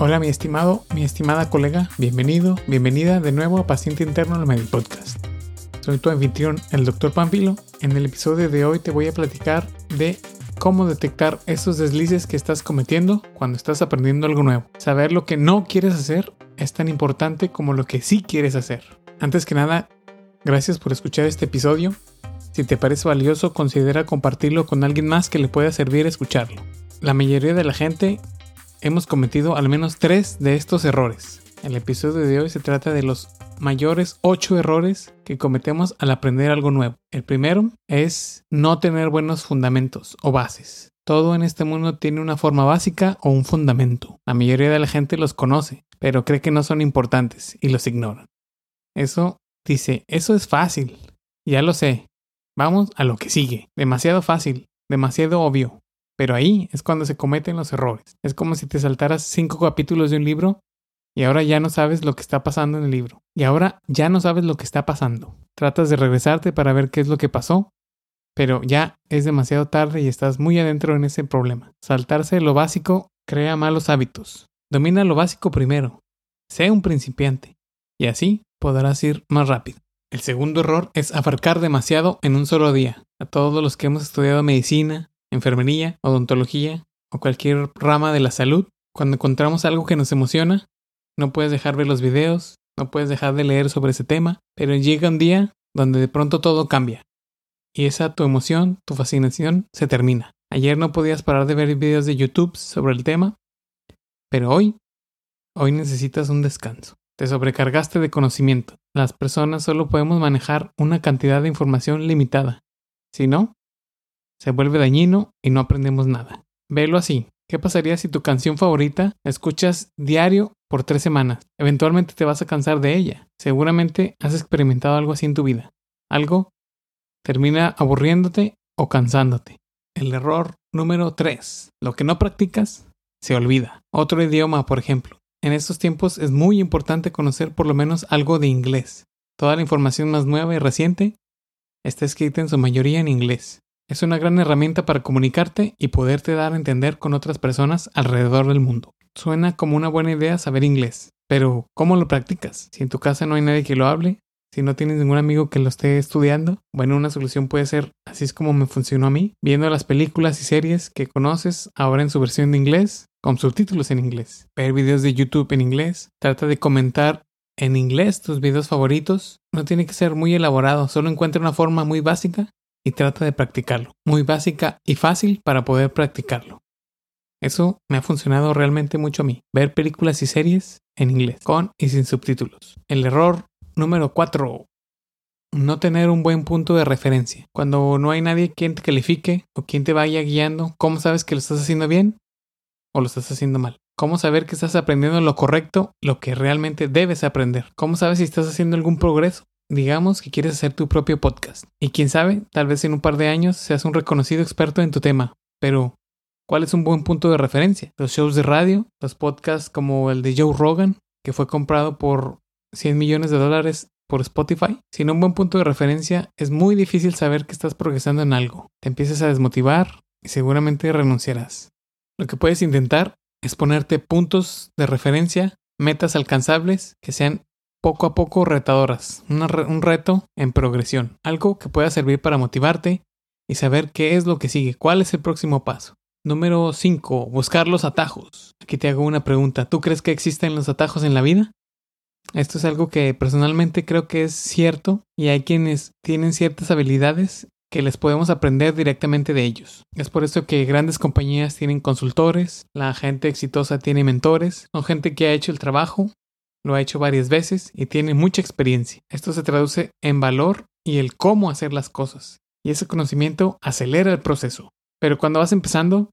Hola mi estimado, mi estimada colega, bienvenido, bienvenida de nuevo a Paciente Interno en el Podcast. Soy tu anfitrión, el Dr. Pampilo. En el episodio de hoy te voy a platicar de cómo detectar esos deslices que estás cometiendo cuando estás aprendiendo algo nuevo. Saber lo que no quieres hacer es tan importante como lo que sí quieres hacer. Antes que nada, gracias por escuchar este episodio. Si te parece valioso, considera compartirlo con alguien más que le pueda servir escucharlo. La mayoría de la gente hemos cometido al menos tres de estos errores. El episodio de hoy se trata de los mayores ocho errores que cometemos al aprender algo nuevo. El primero es no tener buenos fundamentos o bases. Todo en este mundo tiene una forma básica o un fundamento. La mayoría de la gente los conoce, pero cree que no son importantes y los ignoran. Eso dice, eso es fácil. Ya lo sé. Vamos a lo que sigue. Demasiado fácil, demasiado obvio. Pero ahí es cuando se cometen los errores. Es como si te saltaras cinco capítulos de un libro y ahora ya no sabes lo que está pasando en el libro. Y ahora ya no sabes lo que está pasando. Tratas de regresarte para ver qué es lo que pasó, pero ya es demasiado tarde y estás muy adentro en ese problema. Saltarse lo básico crea malos hábitos. Domina lo básico primero. Sé un principiante. Y así podrás ir más rápido. El segundo error es abarcar demasiado en un solo día. A todos los que hemos estudiado medicina, enfermería, odontología o cualquier rama de la salud, cuando encontramos algo que nos emociona, no puedes dejar ver los videos, no puedes dejar de leer sobre ese tema, pero llega un día donde de pronto todo cambia. Y esa tu emoción, tu fascinación, se termina. Ayer no podías parar de ver videos de YouTube sobre el tema, pero hoy, hoy necesitas un descanso. Te sobrecargaste de conocimiento. Las personas solo podemos manejar una cantidad de información limitada. Si no, se vuelve dañino y no aprendemos nada. Velo así. ¿Qué pasaría si tu canción favorita la escuchas diario por tres semanas? Eventualmente te vas a cansar de ella. Seguramente has experimentado algo así en tu vida. Algo termina aburriéndote o cansándote. El error número 3. Lo que no practicas se olvida. Otro idioma, por ejemplo. En estos tiempos es muy importante conocer por lo menos algo de inglés. Toda la información más nueva y reciente está escrita en su mayoría en inglés. Es una gran herramienta para comunicarte y poderte dar a entender con otras personas alrededor del mundo. Suena como una buena idea saber inglés, pero ¿cómo lo practicas? Si en tu casa no hay nadie que lo hable, si no tienes ningún amigo que lo esté estudiando, bueno, una solución puede ser, así es como me funcionó a mí, viendo las películas y series que conoces ahora en su versión de inglés, con subtítulos en inglés, ver videos de YouTube en inglés, trata de comentar en inglés tus videos favoritos, no tiene que ser muy elaborado, solo encuentra una forma muy básica y trata de practicarlo. Muy básica y fácil para poder practicarlo. Eso me ha funcionado realmente mucho a mí. Ver películas y series en inglés, con y sin subtítulos. El error número 4. No tener un buen punto de referencia. Cuando no hay nadie quien te califique o quien te vaya guiando, ¿cómo sabes que lo estás haciendo bien o lo estás haciendo mal? ¿Cómo saber que estás aprendiendo lo correcto, lo que realmente debes aprender? ¿Cómo sabes si estás haciendo algún progreso digamos que quieres hacer tu propio podcast. Y quién sabe, tal vez en un par de años seas un reconocido experto en tu tema. Pero, ¿cuál es un buen punto de referencia? Los shows de radio, los podcasts como el de Joe Rogan, que fue comprado por 100 millones de dólares por Spotify. Sin un buen punto de referencia, es muy difícil saber que estás progresando en algo. Te empiezas a desmotivar y seguramente renunciarás. Lo que puedes intentar es ponerte puntos de referencia, metas alcanzables que sean poco a poco retadoras, un reto en progresión, algo que pueda servir para motivarte y saber qué es lo que sigue, cuál es el próximo paso. Número 5. Buscar los atajos. Aquí te hago una pregunta. ¿Tú crees que existen los atajos en la vida? Esto es algo que personalmente creo que es cierto y hay quienes tienen ciertas habilidades que les podemos aprender directamente de ellos. Es por eso que grandes compañías tienen consultores, la gente exitosa tiene mentores, son gente que ha hecho el trabajo lo ha hecho varias veces y tiene mucha experiencia. Esto se traduce en valor y el cómo hacer las cosas. Y ese conocimiento acelera el proceso. Pero cuando vas empezando,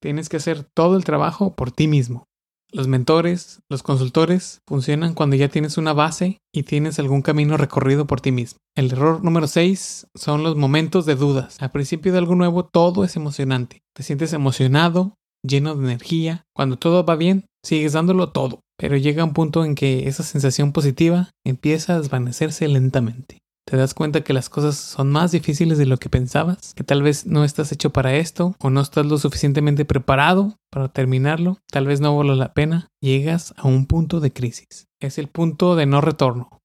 tienes que hacer todo el trabajo por ti mismo. Los mentores, los consultores funcionan cuando ya tienes una base y tienes algún camino recorrido por ti mismo. El error número 6 son los momentos de dudas. Al principio de algo nuevo todo es emocionante. Te sientes emocionado, lleno de energía. Cuando todo va bien, sigues dándolo todo pero llega un punto en que esa sensación positiva empieza a desvanecerse lentamente. te das cuenta que las cosas son más difíciles de lo que pensabas, que tal vez no estás hecho para esto o no estás lo suficientemente preparado para terminarlo, tal vez no vale la pena, llegas a un punto de crisis. Es el punto de no retorno.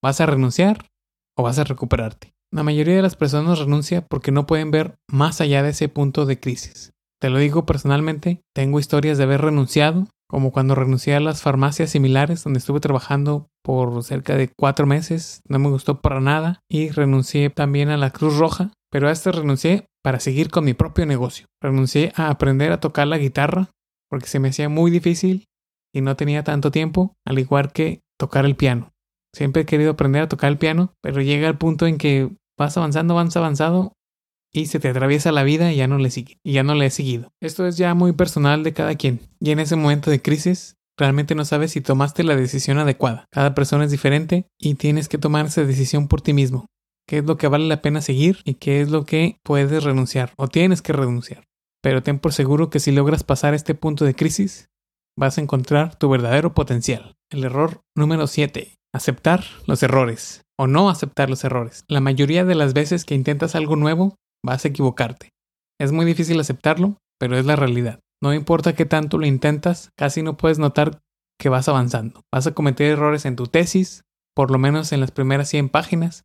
¿Vas a renunciar o vas a recuperarte? La mayoría de las personas renuncia porque no pueden ver más allá de ese punto de crisis. Te lo digo personalmente, tengo historias de haber renunciado como cuando renuncié a las farmacias similares donde estuve trabajando por cerca de cuatro meses, no me gustó para nada y renuncié también a la Cruz Roja, pero a este renuncié para seguir con mi propio negocio. Renuncié a aprender a tocar la guitarra porque se me hacía muy difícil y no tenía tanto tiempo, al igual que tocar el piano. Siempre he querido aprender a tocar el piano, pero llega el punto en que vas avanzando, vas avanzado y se te atraviesa la vida y ya no le sigue, y ya no le he seguido. Esto es ya muy personal de cada quien. Y en ese momento de crisis, realmente no sabes si tomaste la decisión adecuada. Cada persona es diferente y tienes que tomar esa decisión por ti mismo. ¿Qué es lo que vale la pena seguir y qué es lo que puedes renunciar o tienes que renunciar? Pero ten por seguro que si logras pasar este punto de crisis, vas a encontrar tu verdadero potencial. El error número 7. Aceptar los errores o no aceptar los errores. La mayoría de las veces que intentas algo nuevo, vas a equivocarte. Es muy difícil aceptarlo, pero es la realidad. No importa qué tanto lo intentas, casi no puedes notar que vas avanzando. Vas a cometer errores en tu tesis, por lo menos en las primeras 100 páginas.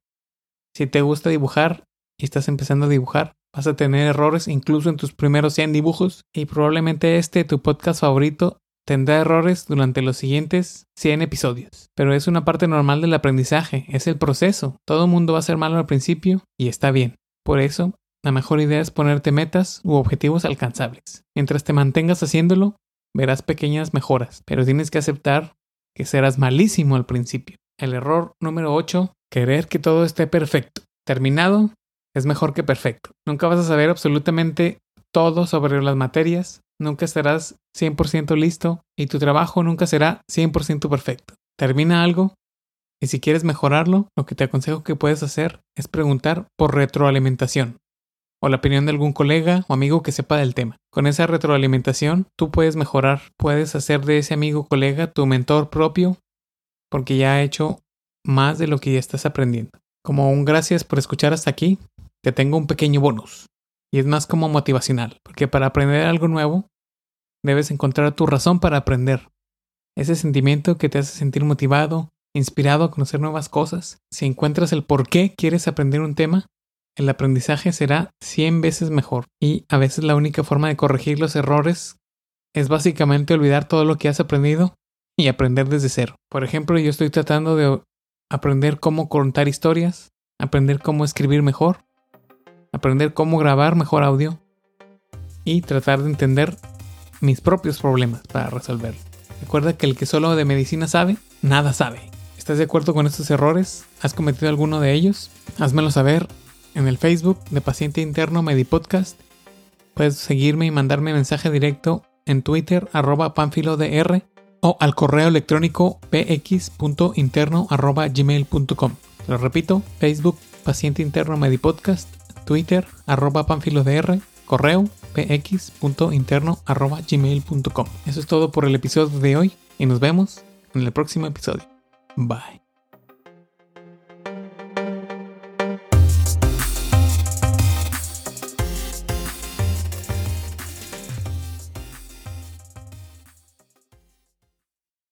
Si te gusta dibujar y estás empezando a dibujar, vas a tener errores incluso en tus primeros 100 dibujos y probablemente este, tu podcast favorito, tendrá errores durante los siguientes 100 episodios. Pero es una parte normal del aprendizaje, es el proceso. Todo mundo va a ser malo al principio y está bien. Por eso, la mejor idea es ponerte metas u objetivos alcanzables. Mientras te mantengas haciéndolo, verás pequeñas mejoras, pero tienes que aceptar que serás malísimo al principio. El error número 8, querer que todo esté perfecto. Terminado es mejor que perfecto. Nunca vas a saber absolutamente todo sobre las materias, nunca estarás 100% listo y tu trabajo nunca será 100% perfecto. Termina algo y si quieres mejorarlo, lo que te aconsejo que puedes hacer es preguntar por retroalimentación o la opinión de algún colega o amigo que sepa del tema. Con esa retroalimentación, tú puedes mejorar, puedes hacer de ese amigo colega tu mentor propio porque ya ha hecho más de lo que ya estás aprendiendo. Como un gracias por escuchar hasta aquí, te tengo un pequeño bonus. Y es más como motivacional, porque para aprender algo nuevo, debes encontrar tu razón para aprender. Ese sentimiento que te hace sentir motivado, inspirado a conocer nuevas cosas. Si encuentras el por qué quieres aprender un tema, el aprendizaje será 100 veces mejor. Y a veces la única forma de corregir los errores es básicamente olvidar todo lo que has aprendido y aprender desde cero. Por ejemplo, yo estoy tratando de aprender cómo contar historias, aprender cómo escribir mejor, aprender cómo grabar mejor audio y tratar de entender mis propios problemas para resolverlos. Recuerda que el que solo de medicina sabe, nada sabe. ¿Estás de acuerdo con estos errores? ¿Has cometido alguno de ellos? Házmelo saber en el Facebook de Paciente Interno Medipodcast. Puedes seguirme y mandarme mensaje directo en Twitter arroba panfilodr o al correo electrónico px.interno arroba gmail.com. Lo repito, Facebook Paciente Interno Medipodcast, Twitter arroba panfilodr, correo px.interno arroba gmail.com. Eso es todo por el episodio de hoy y nos vemos en el próximo episodio. Bye.